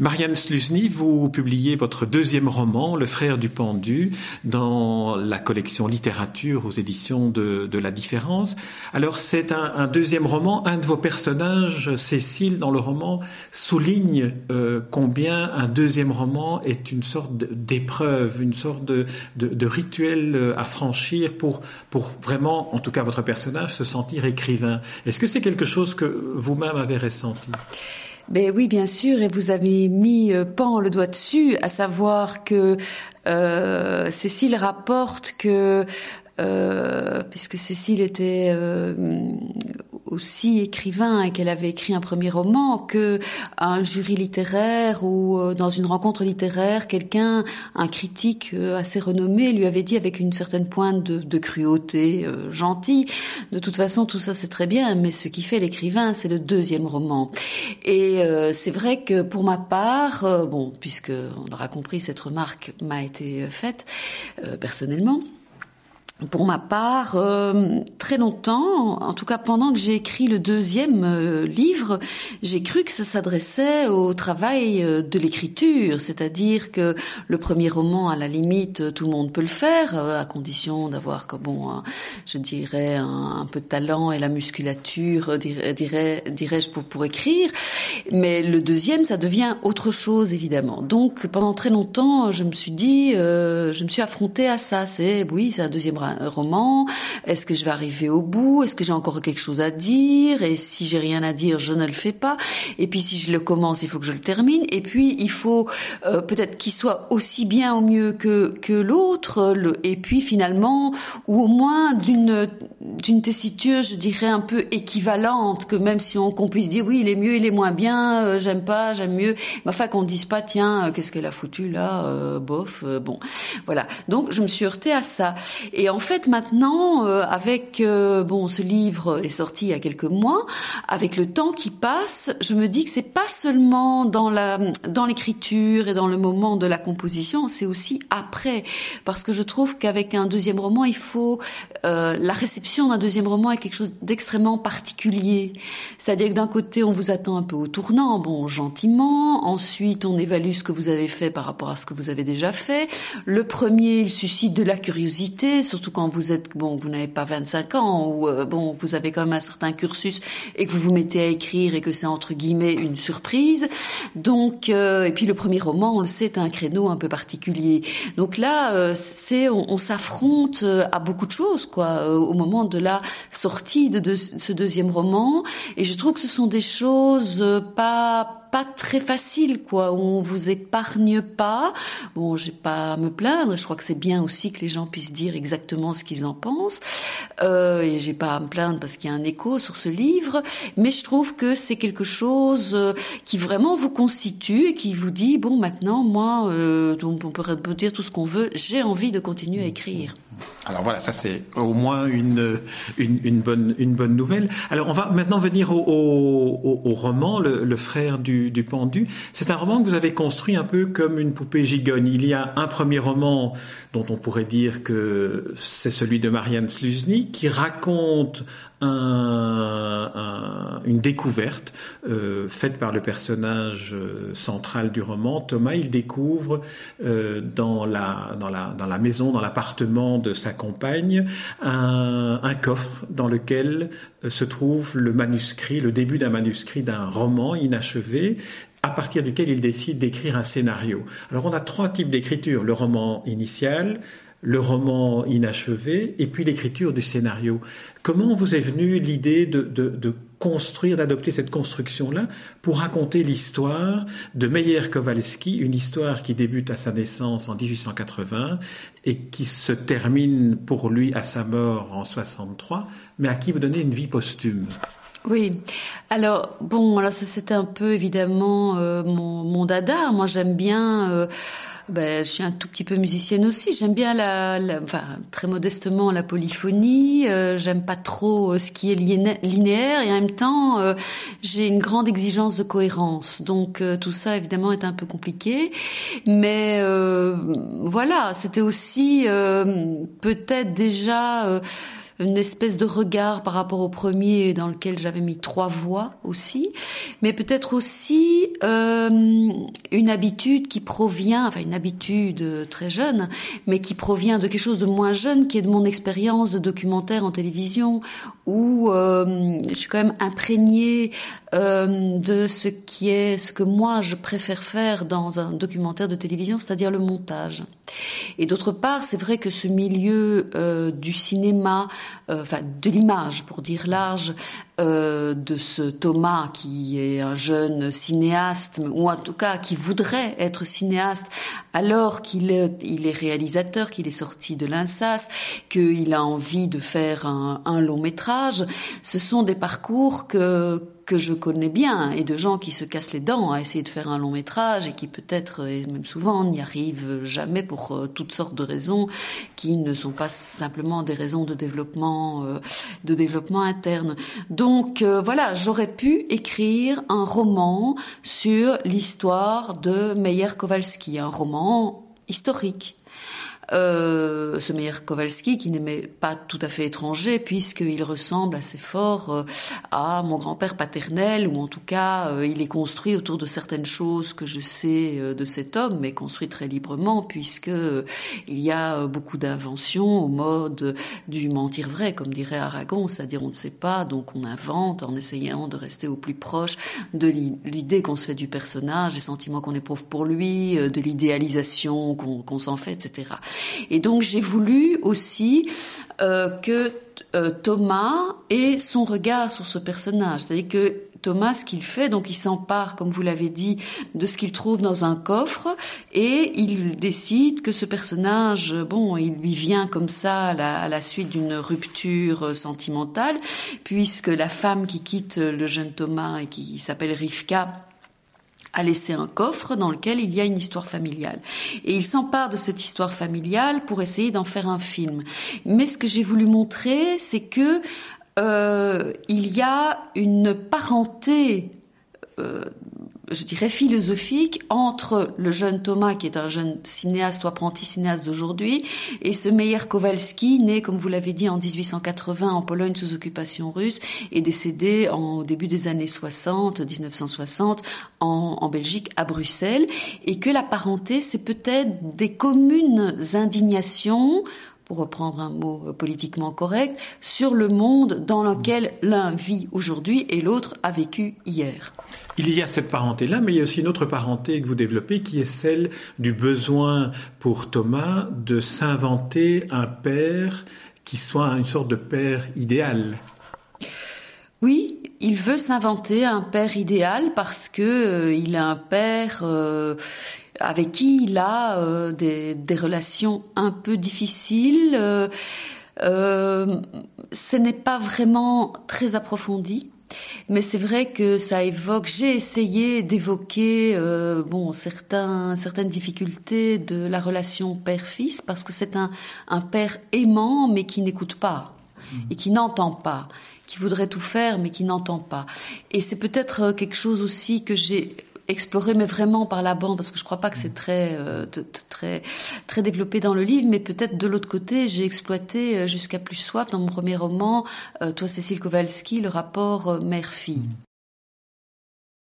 Marianne Sluzny, vous publiez votre deuxième roman, Le frère du pendu, dans la collection littérature aux éditions de, La Différence. Alors c'est un, deuxième roman, un de vos personnages, Cécile, dans le roman, souligne euh, combien un deuxième roman est une sorte d'épreuve, une sorte de, de, rituel euh, à franchir pour, pour vraiment, en tout cas votre personnage, se sentir écrivain. Est-ce que c'est quelque chose que vous-même avez ressenti? Ben oui, bien sûr, et vous avez mis euh, pan le doigt dessus, à savoir que euh, Cécile rapporte que euh, puisque Cécile était euh, aussi écrivain et qu'elle avait écrit un premier roman, que un jury littéraire ou euh, dans une rencontre littéraire, quelqu'un, un critique assez renommé, lui avait dit avec une certaine pointe de, de cruauté gentille, de toute façon tout ça c'est très bien, mais ce qui fait l'écrivain c'est le deuxième roman. Et c'est vrai que pour ma part, bon, puisque on aura compris cette remarque m'a été faite personnellement pour ma part, euh, très longtemps, en tout cas pendant que j'ai écrit le deuxième euh, livre, j'ai cru que ça s'adressait au travail euh, de l'écriture, c'est-à-dire que le premier roman, à la limite, tout le monde peut le faire, à condition d'avoir, bon, je dirais, un, peu de talent et la musculature, dirais, dirais-je, pour, pour écrire. Mais le deuxième, ça devient autre chose, évidemment. Donc, pendant très longtemps, je me suis dit, je me suis affrontée à ça. C'est, oui, c'est un deuxième roman Est-ce que je vais arriver au bout Est-ce que j'ai encore quelque chose à dire Et si j'ai rien à dire, je ne le fais pas. Et puis si je le commence, il faut que je le termine. Et puis il faut euh, peut-être qu'il soit aussi bien ou mieux que que l'autre. Et puis finalement, ou au moins d'une d'une tessiture, je dirais un peu équivalente, que même si on qu'on puisse dire oui, il est mieux, il est moins bien, euh, j'aime pas, j'aime mieux. Mais enfin qu'on dise pas tiens, euh, qu'est-ce qu'elle a foutu là, bof, bon, voilà. Donc je me suis heurtée à ça. Et en fait, maintenant, euh, avec euh, bon, ce livre est sorti il y a quelques mois, avec le temps qui passe, je me dis que c'est pas seulement dans la dans l'écriture et dans le moment de la composition, c'est aussi après, parce que je trouve qu'avec un deuxième roman, il faut euh, la réception d'un deuxième roman est quelque chose d'extrêmement particulier. C'est-à-dire que d'un côté, on vous attend un peu au tournant, bon, gentiment. Ensuite, on évalue ce que vous avez fait par rapport à ce que vous avez déjà fait. Le premier, il suscite de la curiosité, surtout quand vous êtes bon, vous n'avez pas 25 ans ou euh, bon, vous avez quand même un certain cursus et que vous vous mettez à écrire et que c'est entre guillemets une surprise. Donc euh, et puis le premier roman, on le sait, est un créneau un peu particulier. Donc là, euh, c'est on, s'affronte à beaucoup de choses quoi au moment de la sortie de, ce deuxième roman et je trouve que ce sont des choses pas pas très facile, quoi. On vous épargne pas. Bon, j'ai pas à me plaindre. Je crois que c'est bien aussi que les gens puissent dire exactement ce qu'ils en pensent. Euh, et j'ai pas à me plaindre parce qu'il y a un écho sur ce livre. Mais je trouve que c'est quelque chose euh, qui vraiment vous constitue et qui vous dit bon, maintenant, moi, euh, on peut dire tout ce qu'on veut. J'ai envie de continuer à écrire. Alors voilà, ça c'est au moins une, une, bonne, une bonne nouvelle. Alors on va maintenant venir au, au, roman, le, frère du, du pendu. C'est un roman que vous avez construit un peu comme une poupée gigogne. Il y a un premier roman dont on pourrait dire que c'est celui de Marianne Sluzny, qui raconte un, une découverte euh, faite par le personnage euh, central du roman. Thomas, il découvre euh, dans, la, dans, la, dans la maison, dans l'appartement de sa compagne, un, un coffre dans lequel se trouve le manuscrit, le début d'un manuscrit d'un roman inachevé à partir duquel il décide d'écrire un scénario. Alors on a trois types d'écriture, le roman initial, le roman inachevé et puis l'écriture du scénario. Comment vous est venue l'idée de, construire, d'adopter cette construction-là pour raconter l'histoire de Meyer Kowalski, une histoire qui débute à sa naissance en 1880 et qui se termine pour lui à sa mort en 63, mais à qui vous donnez une vie posthume? Oui. Alors bon, alors ça c'était un peu évidemment euh, mon, mon, dada. Moi j'aime bien euh, ben, je suis un tout petit peu musicienne aussi. J'aime bien la, enfin très modestement la polyphonie. Euh, j'aime pas trop euh, ce qui est linéaire et en même temps euh, j'ai une grande exigence de cohérence. Donc tout ça évidemment est un peu compliqué, mais voilà, c'était aussi peut-être déjà une espèce de regard par rapport au premier dans lequel j'avais mis trois voix aussi, mais peut-être aussi euh, une habitude qui provient, enfin une habitude très jeune, mais qui provient de quelque chose de moins jeune, qui est de mon expérience de documentaire en télévision, où euh, je suis quand même imprégnée euh, de ce qui est, ce que moi je préfère faire dans un documentaire de télévision, c'est-à-dire le montage. Et d'autre part, c'est vrai que ce milieu euh, du cinéma, enfin de l'image pour dire large, de ce Thomas qui est un jeune cinéaste, ou en tout cas qui voudrait être cinéaste, alors qu'il est, réalisateur, qu'il est sorti de l'INSAS, qu'il a envie de faire un long métrage, ce sont des parcours que que je connais bien et de gens qui se cassent les dents à essayer de faire un long métrage et qui peut-être et même souvent n'y arrivent jamais pour euh, toutes sortes de raisons qui ne sont pas simplement des raisons de développement euh, de développement interne. Donc euh, voilà, j'aurais pu écrire un roman sur l'histoire de Meyer Kowalski, un roman historique euh, ce Meyer Kowalski qui n'aimait pas tout à fait étranger puisqu'il ressemble assez fort euh, à mon grand-père paternel ou en tout cas euh, il est construit autour de certaines choses que je sais euh, de cet homme mais construit très librement puisque il y a beaucoup d'inventions au mode du mentir vrai comme dirait Aragon c'est-à-dire on ne sait pas donc on invente en essayant de rester au plus proche de l'idée qu'on se fait du personnage des sentiments qu'on éprouve pour lui de l'idéalisation qu'on s'en fait etc et donc j'ai voulu aussi euh, que euh, Thomas ait son regard sur ce personnage, c'est-à-dire que Thomas, ce qu'il fait, donc il s'empare, comme vous l'avez dit, de ce qu'il trouve dans un coffre et il décide que ce personnage, bon, il lui vient comme ça à la, à la suite d'une rupture sentimentale, puisque la femme qui quitte le jeune Thomas et qui s'appelle Rivka a laissé un coffre dans lequel il y a une histoire familiale. Et il s'empare de cette histoire familiale pour essayer d'en faire un film. Mais ce que j'ai voulu montrer, c'est que euh, il y a une parenté euh, je dirais, philosophique entre le jeune Thomas, qui est un jeune cinéaste ou apprenti cinéaste d'aujourd'hui, et ce Meyer Kowalski, né, comme vous l'avez dit, en 1880 en Pologne sous occupation russe, et décédé en, au début des années 60, 1960, en, en Belgique, à Bruxelles, et que la parenté, c'est peut-être des communes indignations pour reprendre un mot euh, politiquement correct, sur le monde dans lequel l'un vit aujourd'hui et l'autre a vécu hier. Il y a cette parenté-là, mais il y a aussi une autre parenté que vous développez qui est celle du besoin pour Thomas de s'inventer un père qui soit une sorte de père idéal. Oui, il veut s'inventer un père idéal parce que euh, il a un père euh, avec qui il a euh, des, des, relations un peu difficiles. Euh, euh, ce n'est pas vraiment très approfondi. Mais c'est vrai que ça évoque. J'ai essayé d'évoquer euh, bon certains certaines difficultés de la relation père-fils parce que c'est un un père aimant mais qui n'écoute pas et qui n'entend pas, qui voudrait tout faire mais qui n'entend pas. Et c'est peut-être quelque chose aussi que j'ai explorer, mais vraiment par la bande, parce que je crois pas que c'est très, euh, très, très développé dans le livre, mais peut-être de l'autre côté, j'ai exploité euh, jusqu'à plus soif dans mon premier roman, euh, toi Cécile Kowalski, le rapport mère-fille.